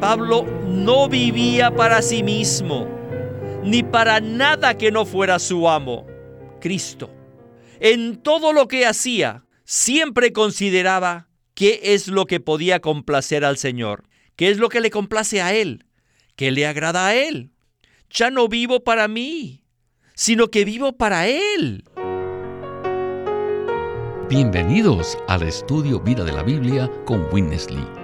Pablo no vivía para sí mismo, ni para nada que no fuera su amo, Cristo. En todo lo que hacía, siempre consideraba qué es lo que podía complacer al Señor, qué es lo que le complace a Él, qué le agrada a Él. Ya no vivo para mí, sino que vivo para Él. Bienvenidos al estudio Vida de la Biblia con Witness Lee.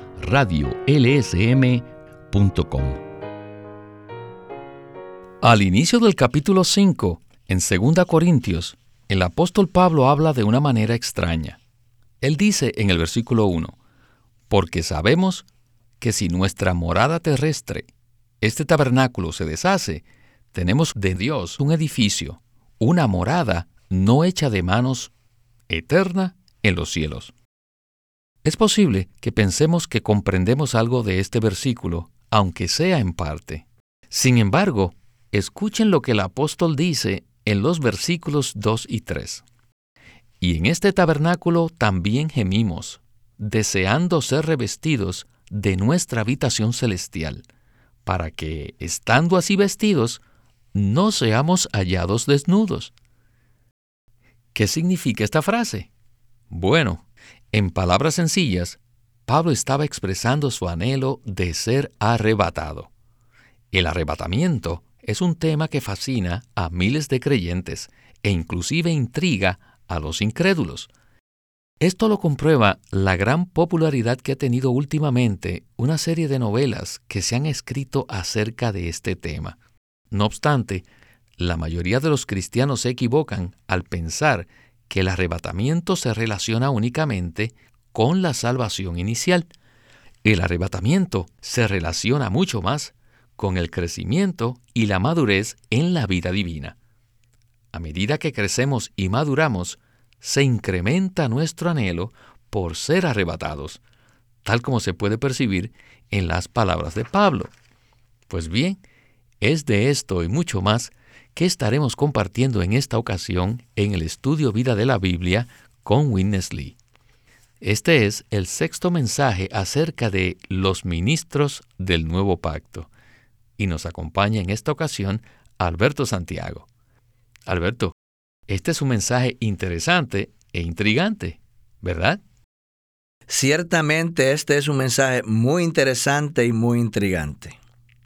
radiolsm.com. Al inicio del capítulo 5, en 2 Corintios, el apóstol Pablo habla de una manera extraña. Él dice en el versículo 1, porque sabemos que si nuestra morada terrestre, este tabernáculo se deshace, tenemos de Dios un edificio, una morada no hecha de manos, eterna en los cielos. Es posible que pensemos que comprendemos algo de este versículo, aunque sea en parte. Sin embargo, escuchen lo que el apóstol dice en los versículos 2 y 3. Y en este tabernáculo también gemimos, deseando ser revestidos de nuestra habitación celestial, para que, estando así vestidos, no seamos hallados desnudos. ¿Qué significa esta frase? Bueno, en palabras sencillas, Pablo estaba expresando su anhelo de ser arrebatado. El arrebatamiento es un tema que fascina a miles de creyentes e inclusive intriga a los incrédulos. Esto lo comprueba la gran popularidad que ha tenido últimamente una serie de novelas que se han escrito acerca de este tema. No obstante, la mayoría de los cristianos se equivocan al pensar que el arrebatamiento se relaciona únicamente con la salvación inicial. El arrebatamiento se relaciona mucho más con el crecimiento y la madurez en la vida divina. A medida que crecemos y maduramos, se incrementa nuestro anhelo por ser arrebatados, tal como se puede percibir en las palabras de Pablo. Pues bien, es de esto y mucho más que estaremos compartiendo en esta ocasión en el estudio Vida de la Biblia con Witness Lee. Este es el sexto mensaje acerca de los ministros del nuevo pacto y nos acompaña en esta ocasión Alberto Santiago. Alberto, este es un mensaje interesante e intrigante, ¿verdad? Ciertamente este es un mensaje muy interesante y muy intrigante.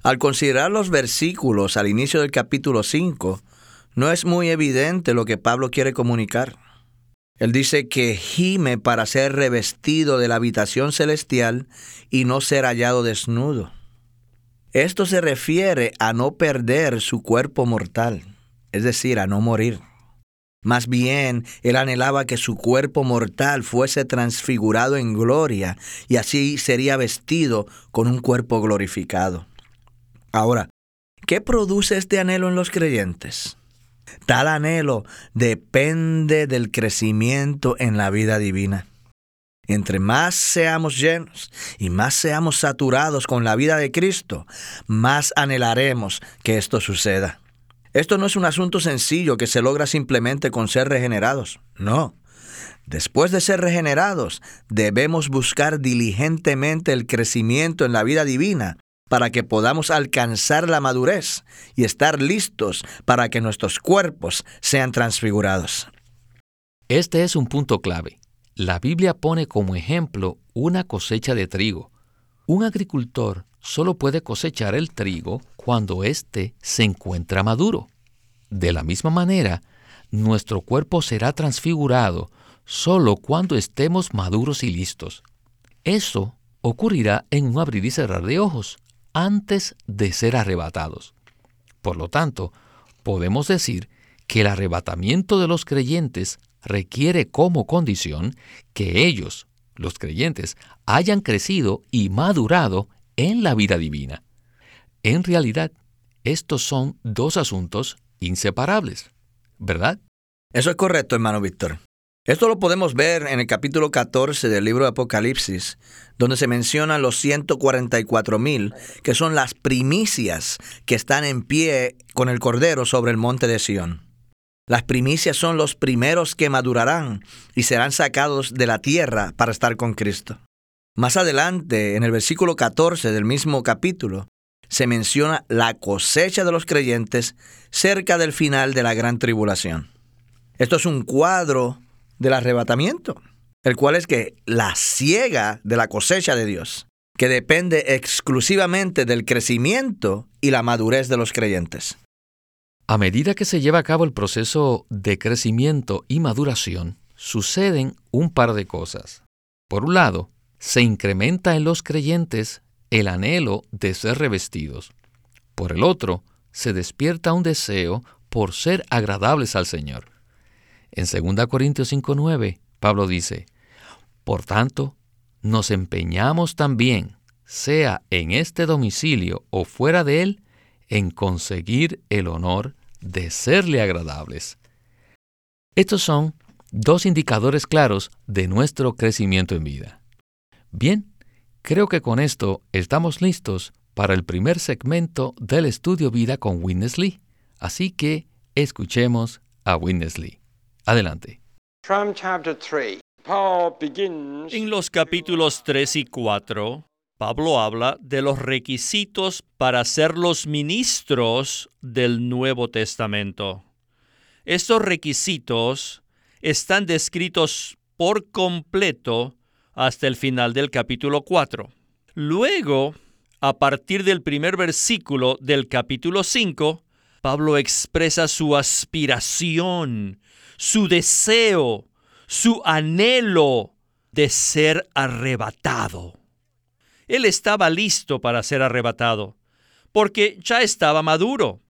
Al considerar los versículos al inicio del capítulo 5, no es muy evidente lo que Pablo quiere comunicar. Él dice que gime para ser revestido de la habitación celestial y no ser hallado desnudo. Esto se refiere a no perder su cuerpo mortal, es decir, a no morir. Más bien, él anhelaba que su cuerpo mortal fuese transfigurado en gloria y así sería vestido con un cuerpo glorificado. Ahora, ¿qué produce este anhelo en los creyentes? Tal anhelo depende del crecimiento en la vida divina. Entre más seamos llenos y más seamos saturados con la vida de Cristo, más anhelaremos que esto suceda. Esto no es un asunto sencillo que se logra simplemente con ser regenerados. No. Después de ser regenerados, debemos buscar diligentemente el crecimiento en la vida divina para que podamos alcanzar la madurez y estar listos para que nuestros cuerpos sean transfigurados. Este es un punto clave. La Biblia pone como ejemplo una cosecha de trigo. Un agricultor solo puede cosechar el trigo cuando éste se encuentra maduro. De la misma manera, nuestro cuerpo será transfigurado solo cuando estemos maduros y listos. Eso ocurrirá en un abrir y cerrar de ojos antes de ser arrebatados. Por lo tanto, podemos decir que el arrebatamiento de los creyentes requiere como condición que ellos, los creyentes, hayan crecido y madurado en la vida divina. En realidad, estos son dos asuntos inseparables, ¿verdad? Eso es correcto, hermano Víctor. Esto lo podemos ver en el capítulo 14 del libro de Apocalipsis, donde se mencionan los 144 mil, que son las primicias que están en pie con el Cordero sobre el monte de Sión. Las primicias son los primeros que madurarán y serán sacados de la tierra para estar con Cristo. Más adelante, en el versículo 14 del mismo capítulo, se menciona la cosecha de los creyentes cerca del final de la gran tribulación. Esto es un cuadro del arrebatamiento, el cual es que la ciega de la cosecha de Dios, que depende exclusivamente del crecimiento y la madurez de los creyentes. A medida que se lleva a cabo el proceso de crecimiento y maduración, suceden un par de cosas. Por un lado, se incrementa en los creyentes el anhelo de ser revestidos. Por el otro, se despierta un deseo por ser agradables al Señor. En 2 Corintios 5:9, Pablo dice, Por tanto, nos empeñamos también, sea en este domicilio o fuera de él, en conseguir el honor de serle agradables. Estos son dos indicadores claros de nuestro crecimiento en vida. Bien, creo que con esto estamos listos para el primer segmento del estudio vida con Witness Lee. Así que escuchemos a Witness Lee. Adelante. En los capítulos 3 y 4, Pablo habla de los requisitos para ser los ministros del Nuevo Testamento. Estos requisitos están descritos por completo hasta el final del capítulo 4. Luego, a partir del primer versículo del capítulo 5, Pablo expresa su aspiración su deseo, su anhelo de ser arrebatado. Él estaba listo para ser arrebatado, porque ya estaba maduro.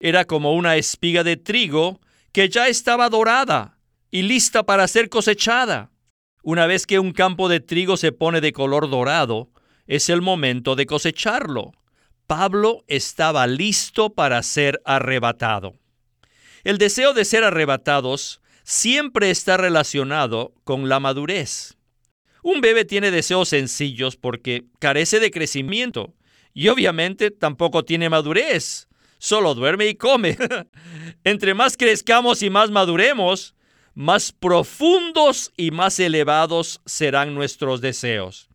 Era como una espiga de trigo que ya estaba dorada y lista para ser cosechada. Una vez que un campo de trigo se pone de color dorado, es el momento de cosecharlo. Pablo estaba listo para ser arrebatado. El deseo de ser arrebatados siempre está relacionado con la madurez. Un bebé tiene deseos sencillos porque carece de crecimiento y obviamente tampoco tiene madurez. Solo duerme y come. Entre más crezcamos y más maduremos, más profundos y más elevados serán nuestros deseos.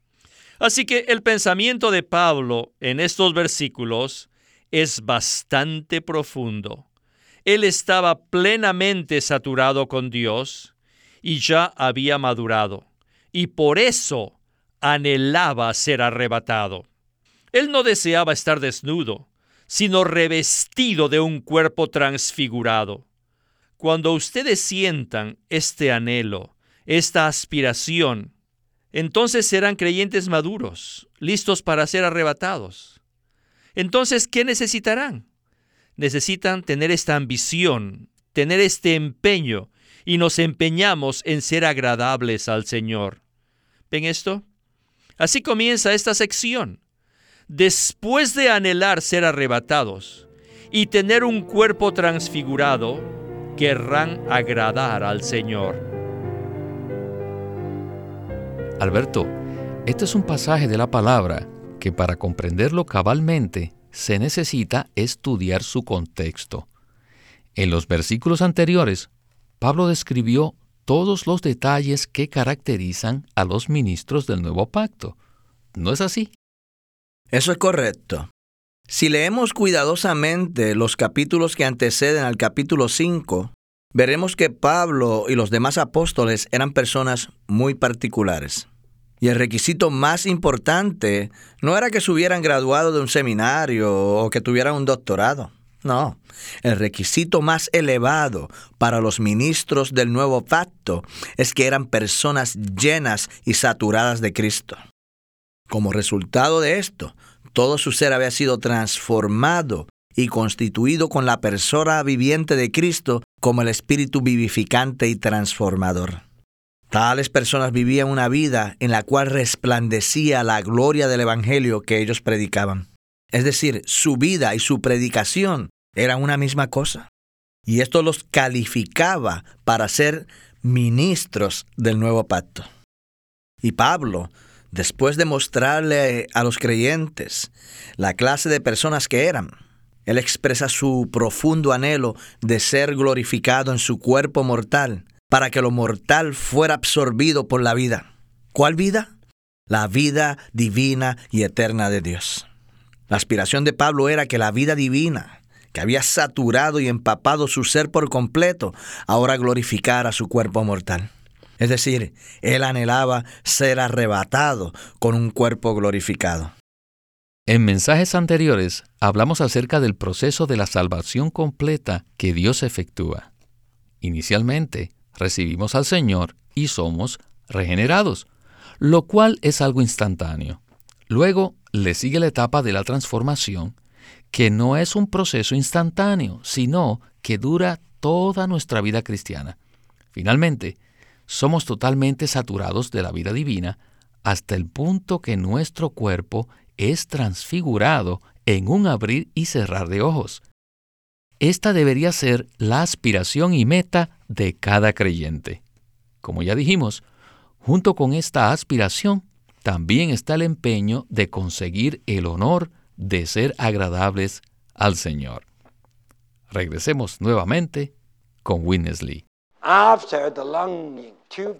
Así que el pensamiento de Pablo en estos versículos es bastante profundo. Él estaba plenamente saturado con Dios y ya había madurado, y por eso anhelaba ser arrebatado. Él no deseaba estar desnudo, sino revestido de un cuerpo transfigurado. Cuando ustedes sientan este anhelo, esta aspiración, entonces serán creyentes maduros, listos para ser arrebatados. Entonces, ¿qué necesitarán? Necesitan tener esta ambición, tener este empeño, y nos empeñamos en ser agradables al Señor. ¿Ven esto? Así comienza esta sección. Después de anhelar ser arrebatados y tener un cuerpo transfigurado, querrán agradar al Señor. Alberto, este es un pasaje de la palabra que para comprenderlo cabalmente se necesita estudiar su contexto. En los versículos anteriores, Pablo describió todos los detalles que caracterizan a los ministros del nuevo pacto. ¿No es así? Eso es correcto. Si leemos cuidadosamente los capítulos que anteceden al capítulo 5, veremos que Pablo y los demás apóstoles eran personas muy particulares. Y el requisito más importante no era que se hubieran graduado de un seminario o que tuvieran un doctorado. No, el requisito más elevado para los ministros del nuevo pacto es que eran personas llenas y saturadas de Cristo. Como resultado de esto, todo su ser había sido transformado y constituido con la persona viviente de Cristo como el espíritu vivificante y transformador. Tales personas vivían una vida en la cual resplandecía la gloria del Evangelio que ellos predicaban. Es decir, su vida y su predicación eran una misma cosa. Y esto los calificaba para ser ministros del nuevo pacto. Y Pablo, después de mostrarle a los creyentes la clase de personas que eran, él expresa su profundo anhelo de ser glorificado en su cuerpo mortal, para que lo mortal fuera absorbido por la vida. ¿Cuál vida? La vida divina y eterna de Dios. La aspiración de Pablo era que la vida divina, que había saturado y empapado su ser por completo, ahora glorificara su cuerpo mortal. Es decir, él anhelaba ser arrebatado con un cuerpo glorificado. En mensajes anteriores hablamos acerca del proceso de la salvación completa que Dios efectúa. Inicialmente, recibimos al Señor y somos regenerados, lo cual es algo instantáneo. Luego le sigue la etapa de la transformación, que no es un proceso instantáneo, sino que dura toda nuestra vida cristiana. Finalmente, somos totalmente saturados de la vida divina hasta el punto que nuestro cuerpo es transfigurado en un abrir y cerrar de ojos. Esta debería ser la aspiración y meta de cada creyente. Como ya dijimos, junto con esta aspiración también está el empeño de conseguir el honor de ser agradables al Señor. Regresemos nuevamente con Winnesley.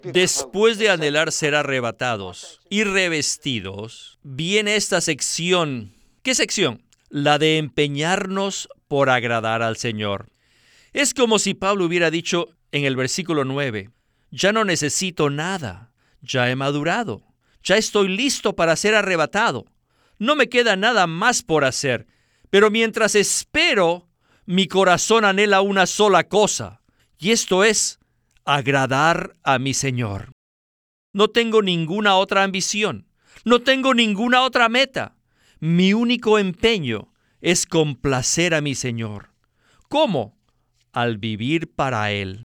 Después de anhelar ser arrebatados y revestidos, viene esta sección. ¿Qué sección? La de empeñarnos por agradar al Señor. Es como si Pablo hubiera dicho en el versículo 9, ya no necesito nada, ya he madurado, ya estoy listo para ser arrebatado, no me queda nada más por hacer, pero mientras espero, mi corazón anhela una sola cosa, y esto es agradar a mi Señor. No tengo ninguna otra ambición, no tengo ninguna otra meta. Mi único empeño es complacer a mi Señor. ¿Cómo? Al vivir para Él.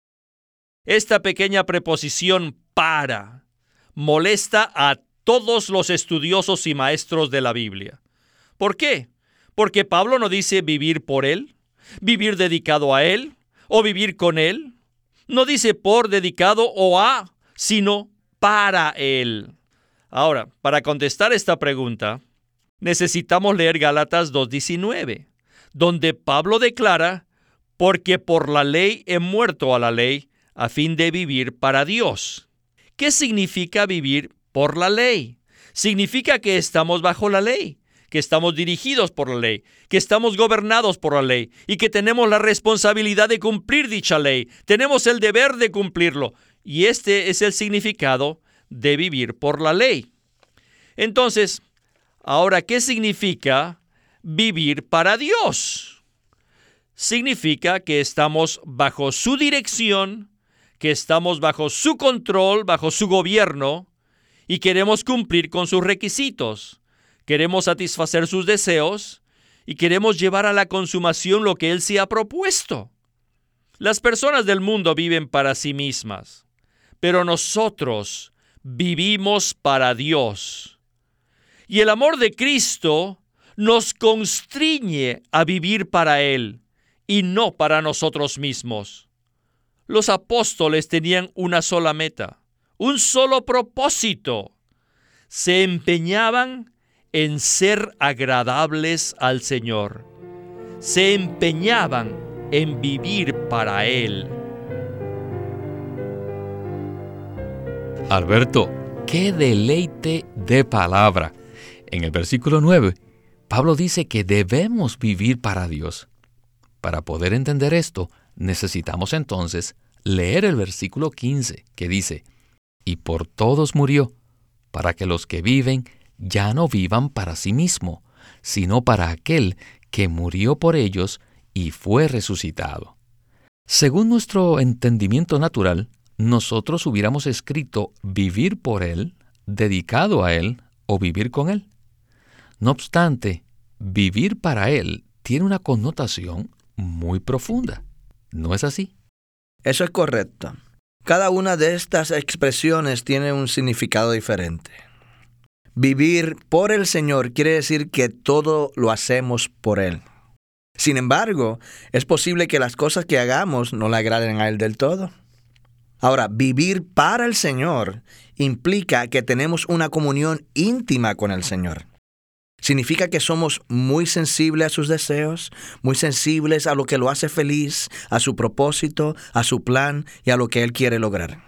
Esta pequeña preposición para molesta a todos los estudiosos y maestros de la Biblia. ¿Por qué? Porque Pablo no dice vivir por Él, vivir dedicado a Él o vivir con Él. No dice por dedicado o a, sino para Él. Ahora, para contestar esta pregunta, necesitamos leer Gálatas 2.19, donde Pablo declara, porque por la ley he muerto a la ley a fin de vivir para Dios. ¿Qué significa vivir por la ley? Significa que estamos bajo la ley que estamos dirigidos por la ley, que estamos gobernados por la ley y que tenemos la responsabilidad de cumplir dicha ley. Tenemos el deber de cumplirlo. Y este es el significado de vivir por la ley. Entonces, ahora, ¿qué significa vivir para Dios? Significa que estamos bajo su dirección, que estamos bajo su control, bajo su gobierno, y queremos cumplir con sus requisitos queremos satisfacer sus deseos y queremos llevar a la consumación lo que Él se ha propuesto. Las personas del mundo viven para sí mismas, pero nosotros vivimos para Dios. Y el amor de Cristo nos constriñe a vivir para Él y no para nosotros mismos. Los apóstoles tenían una sola meta, un solo propósito. Se empeñaban en ser agradables al Señor. Se empeñaban en vivir para Él. Alberto, qué deleite de palabra. En el versículo 9, Pablo dice que debemos vivir para Dios. Para poder entender esto, necesitamos entonces leer el versículo 15, que dice, y por todos murió, para que los que viven ya no vivan para sí mismo, sino para aquel que murió por ellos y fue resucitado. Según nuestro entendimiento natural, nosotros hubiéramos escrito vivir por Él, dedicado a Él o vivir con Él. No obstante, vivir para Él tiene una connotación muy profunda. ¿No es así? Eso es correcto. Cada una de estas expresiones tiene un significado diferente. Vivir por el Señor quiere decir que todo lo hacemos por Él. Sin embargo, es posible que las cosas que hagamos no le agraden a Él del todo. Ahora, vivir para el Señor implica que tenemos una comunión íntima con el Señor. Significa que somos muy sensibles a sus deseos, muy sensibles a lo que lo hace feliz, a su propósito, a su plan y a lo que Él quiere lograr.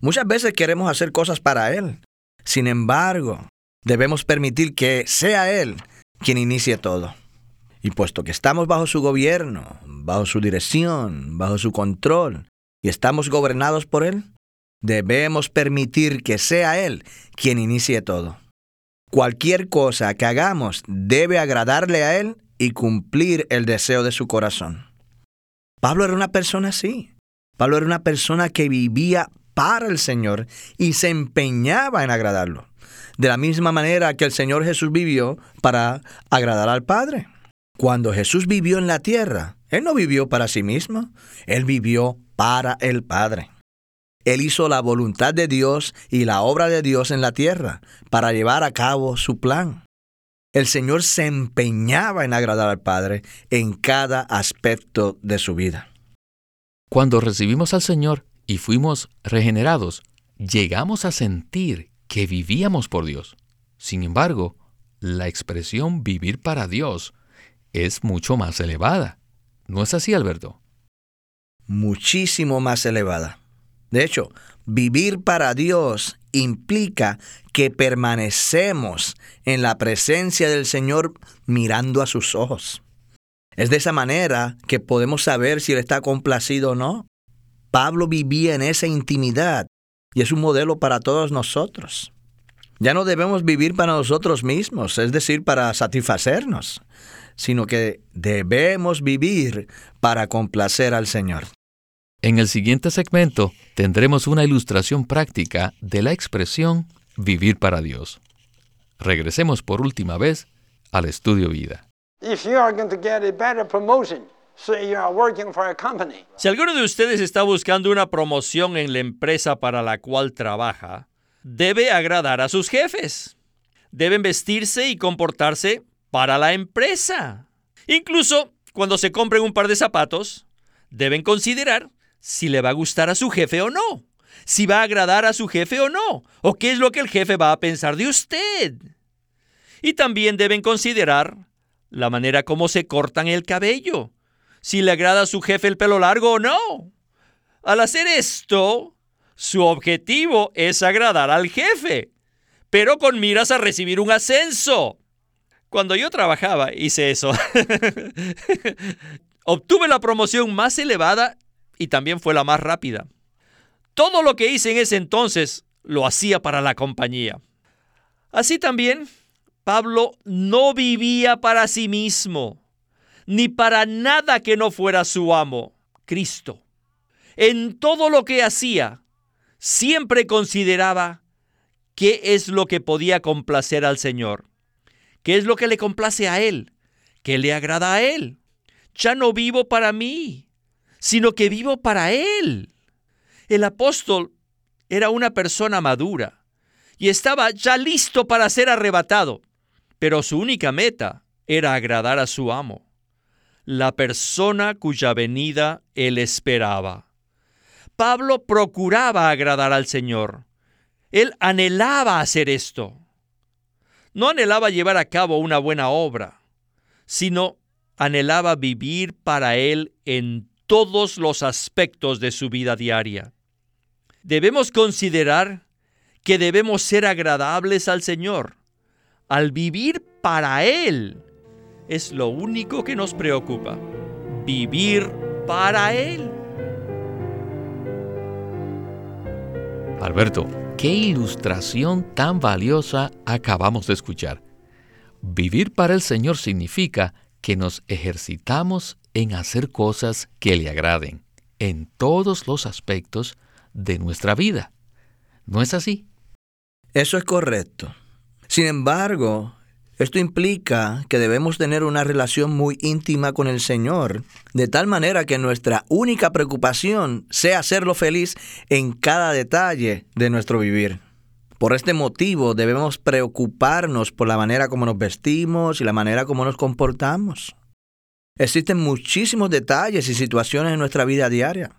Muchas veces queremos hacer cosas para Él. Sin embargo, debemos permitir que sea Él quien inicie todo. Y puesto que estamos bajo su gobierno, bajo su dirección, bajo su control, y estamos gobernados por Él, debemos permitir que sea Él quien inicie todo. Cualquier cosa que hagamos debe agradarle a Él y cumplir el deseo de su corazón. Pablo era una persona así. Pablo era una persona que vivía para el Señor y se empeñaba en agradarlo. De la misma manera que el Señor Jesús vivió para agradar al Padre. Cuando Jesús vivió en la tierra, Él no vivió para sí mismo, Él vivió para el Padre. Él hizo la voluntad de Dios y la obra de Dios en la tierra para llevar a cabo su plan. El Señor se empeñaba en agradar al Padre en cada aspecto de su vida. Cuando recibimos al Señor y fuimos regenerados, llegamos a sentir que vivíamos por Dios. Sin embargo, la expresión vivir para Dios es mucho más elevada. ¿No es así, Alberto? Muchísimo más elevada. De hecho, vivir para Dios implica que permanecemos en la presencia del Señor mirando a sus ojos. Es de esa manera que podemos saber si Él está complacido o no. Pablo vivía en esa intimidad y es un modelo para todos nosotros. Ya no debemos vivir para nosotros mismos, es decir, para satisfacernos, sino que debemos vivir para complacer al Señor. En el siguiente segmento tendremos una ilustración práctica de la expresión vivir para Dios. Regresemos por última vez al estudio vida. Si alguno de ustedes está buscando una promoción en la empresa para la cual trabaja, debe agradar a sus jefes. Deben vestirse y comportarse para la empresa. Incluso cuando se compren un par de zapatos, deben considerar si le va a gustar a su jefe o no, si va a agradar a su jefe o no, o qué es lo que el jefe va a pensar de usted. Y también deben considerar la manera como se cortan el cabello, si le agrada a su jefe el pelo largo o no. Al hacer esto, su objetivo es agradar al jefe, pero con miras a recibir un ascenso. Cuando yo trabajaba, hice eso. Obtuve la promoción más elevada y también fue la más rápida. Todo lo que hice en ese entonces lo hacía para la compañía. Así también, Pablo no vivía para sí mismo, ni para nada que no fuera su amo, Cristo. En todo lo que hacía, siempre consideraba qué es lo que podía complacer al Señor, qué es lo que le complace a Él, qué le agrada a Él. Ya no vivo para mí, sino que vivo para Él. El apóstol era una persona madura y estaba ya listo para ser arrebatado, pero su única meta era agradar a su amo, la persona cuya venida él esperaba. Pablo procuraba agradar al Señor. Él anhelaba hacer esto. No anhelaba llevar a cabo una buena obra, sino anhelaba vivir para Él en todos los aspectos de su vida diaria. Debemos considerar que debemos ser agradables al Señor. Al vivir para Él es lo único que nos preocupa. Vivir para Él. Alberto, qué ilustración tan valiosa acabamos de escuchar. Vivir para el Señor significa que nos ejercitamos en hacer cosas que le agraden en todos los aspectos de nuestra vida. ¿No es así? Eso es correcto. Sin embargo, esto implica que debemos tener una relación muy íntima con el Señor, de tal manera que nuestra única preocupación sea hacerlo feliz en cada detalle de nuestro vivir. Por este motivo debemos preocuparnos por la manera como nos vestimos y la manera como nos comportamos. Existen muchísimos detalles y situaciones en nuestra vida diaria.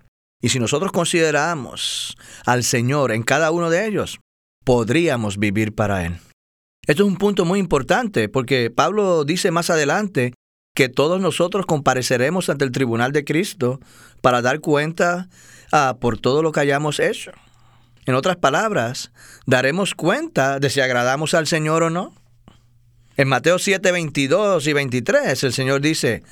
Y si nosotros consideramos al Señor en cada uno de ellos, podríamos vivir para Él. Esto es un punto muy importante porque Pablo dice más adelante que todos nosotros compareceremos ante el tribunal de Cristo para dar cuenta ah, por todo lo que hayamos hecho. En otras palabras, daremos cuenta de si agradamos al Señor o no. En Mateo 7, 22 y 23, el Señor dice,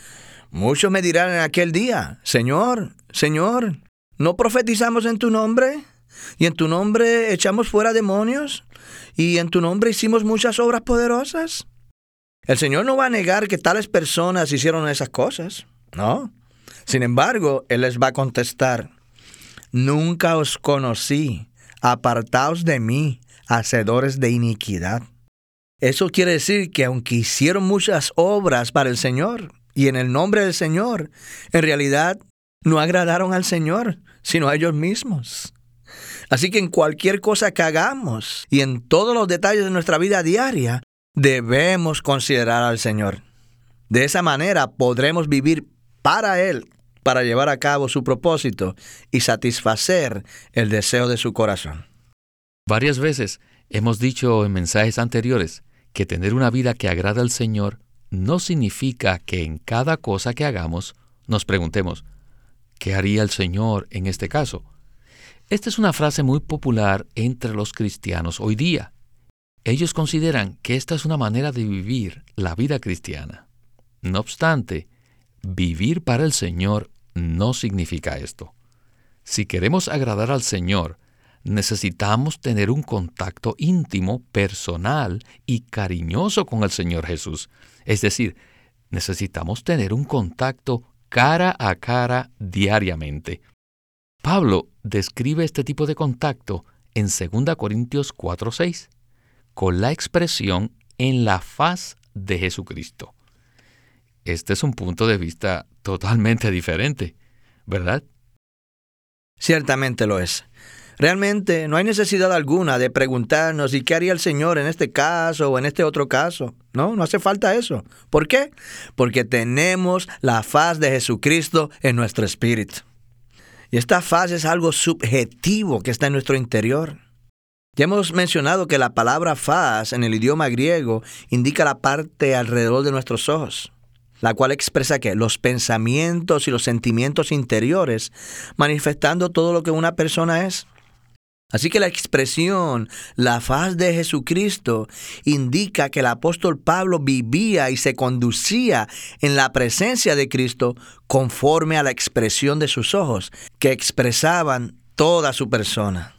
muchos me dirán en aquel día, Señor, Señor, ¿no profetizamos en tu nombre? ¿Y en tu nombre echamos fuera demonios? ¿Y en tu nombre hicimos muchas obras poderosas? El Señor no va a negar que tales personas hicieron esas cosas, ¿no? Sin embargo, Él les va a contestar, nunca os conocí, apartaos de mí, hacedores de iniquidad. Eso quiere decir que aunque hicieron muchas obras para el Señor y en el nombre del Señor, en realidad no agradaron al Señor, sino a ellos mismos. Así que en cualquier cosa que hagamos y en todos los detalles de nuestra vida diaria, debemos considerar al Señor. De esa manera podremos vivir para Él, para llevar a cabo su propósito y satisfacer el deseo de su corazón. Varias veces hemos dicho en mensajes anteriores que tener una vida que agrada al Señor no significa que en cada cosa que hagamos nos preguntemos, ¿qué haría el Señor en este caso? Esta es una frase muy popular entre los cristianos hoy día. Ellos consideran que esta es una manera de vivir la vida cristiana. No obstante, vivir para el Señor no significa esto. Si queremos agradar al Señor, necesitamos tener un contacto íntimo, personal y cariñoso con el Señor Jesús. Es decir, necesitamos tener un contacto cara a cara diariamente. Pablo describe este tipo de contacto en 2 Corintios 4:6 con la expresión en la faz de Jesucristo. Este es un punto de vista totalmente diferente, ¿verdad? Ciertamente lo es. Realmente no hay necesidad alguna de preguntarnos ¿y qué haría el Señor en este caso o en este otro caso? No, no hace falta eso. ¿Por qué? Porque tenemos la faz de Jesucristo en nuestro espíritu. Y esta faz es algo subjetivo que está en nuestro interior. Ya hemos mencionado que la palabra faz en el idioma griego indica la parte alrededor de nuestros ojos, la cual expresa que los pensamientos y los sentimientos interiores, manifestando todo lo que una persona es. Así que la expresión la faz de Jesucristo indica que el apóstol Pablo vivía y se conducía en la presencia de Cristo conforme a la expresión de sus ojos, que expresaban toda su persona.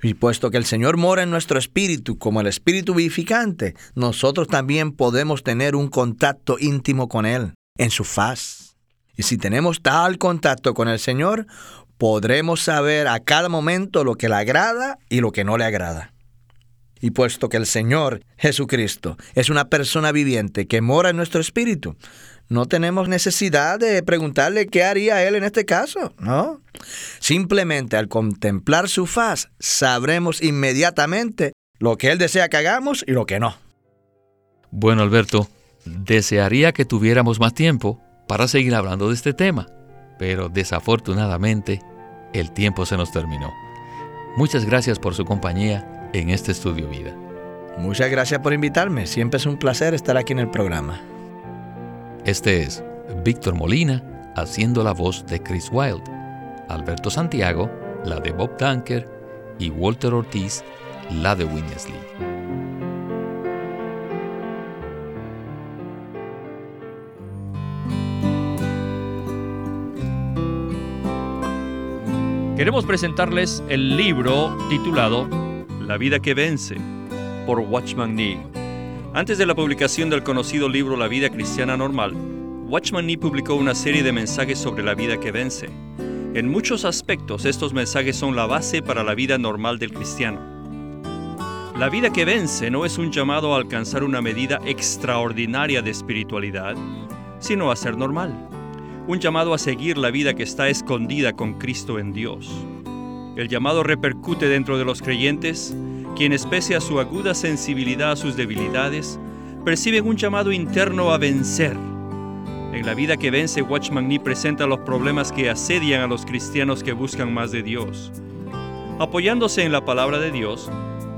Y puesto que el Señor mora en nuestro espíritu como el espíritu vivificante, nosotros también podemos tener un contacto íntimo con Él, en su faz. Y si tenemos tal contacto con el Señor, podremos saber a cada momento lo que le agrada y lo que no le agrada. Y puesto que el Señor Jesucristo es una persona viviente que mora en nuestro espíritu, no tenemos necesidad de preguntarle qué haría Él en este caso, ¿no? Simplemente al contemplar su faz, sabremos inmediatamente lo que Él desea que hagamos y lo que no. Bueno, Alberto, desearía que tuviéramos más tiempo para seguir hablando de este tema, pero desafortunadamente el tiempo se nos terminó. Muchas gracias por su compañía en este estudio vida. Muchas gracias por invitarme. Siempre es un placer estar aquí en el programa. Este es Víctor Molina haciendo la voz de Chris Wilde, Alberto Santiago, la de Bob Dunker y Walter Ortiz, la de Winnesley. Queremos presentarles el libro titulado La vida que vence por Watchman Nee. Antes de la publicación del conocido libro La vida cristiana normal, Watchman Nee publicó una serie de mensajes sobre la vida que vence. En muchos aspectos estos mensajes son la base para la vida normal del cristiano. La vida que vence no es un llamado a alcanzar una medida extraordinaria de espiritualidad, sino a ser normal un llamado a seguir la vida que está escondida con Cristo en Dios. El llamado repercute dentro de los creyentes quienes pese a su aguda sensibilidad a sus debilidades, perciben un llamado interno a vencer. En la vida que vence, Watchman Nee presenta los problemas que asedian a los cristianos que buscan más de Dios. Apoyándose en la palabra de Dios,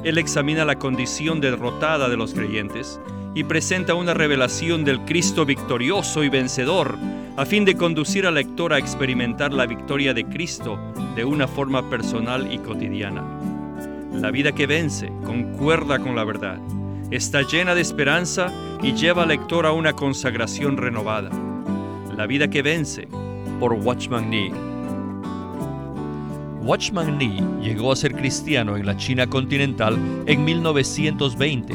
él examina la condición derrotada de los creyentes y presenta una revelación del Cristo victorioso y vencedor, a fin de conducir al lector a experimentar la victoria de Cristo de una forma personal y cotidiana. La vida que vence concuerda con la verdad, está llena de esperanza y lleva al lector a una consagración renovada. La vida que vence por Watchman Nee. Watchman Nee llegó a ser cristiano en la China continental en 1920,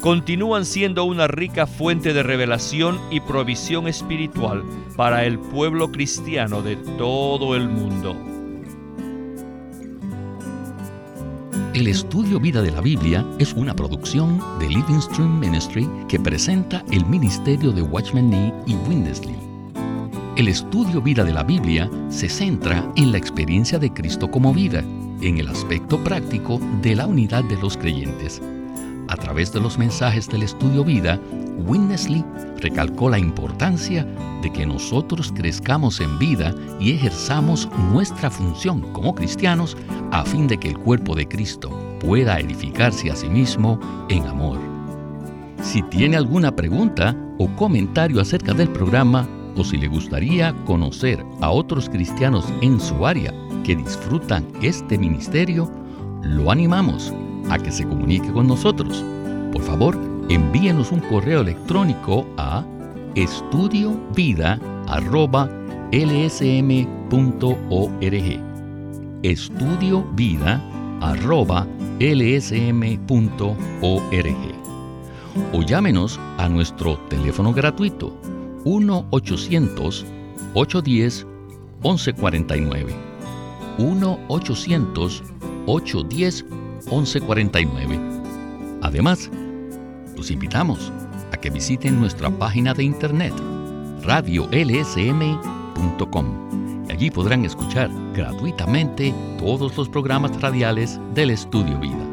continúan siendo una rica fuente de revelación y provisión espiritual para el pueblo cristiano de todo el mundo. El estudio Vida de la Biblia es una producción de Living Stream Ministry que presenta el ministerio de Watchman Nee y Windesley. El estudio Vida de la Biblia se centra en la experiencia de Cristo como vida, en el aspecto práctico de la unidad de los creyentes. A través de los mensajes del estudio Vida, Winnesley recalcó la importancia de que nosotros crezcamos en vida y ejerzamos nuestra función como cristianos a fin de que el cuerpo de Cristo pueda edificarse a sí mismo en amor. Si tiene alguna pregunta o comentario acerca del programa o si le gustaría conocer a otros cristianos en su área que disfrutan este ministerio, lo animamos a que se comunique con nosotros. Por favor, envíenos un correo electrónico a estudiovida.lsm.org. Estudiovida.lsm.org. O llámenos a nuestro teléfono gratuito 1-800-810-1149. 1-800-810-1149. Además, los invitamos a que visiten nuestra página de internet radiolsm.com. Allí podrán escuchar gratuitamente todos los programas radiales del Estudio Vida.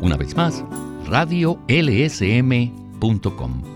Una vez más, radiolsm.com.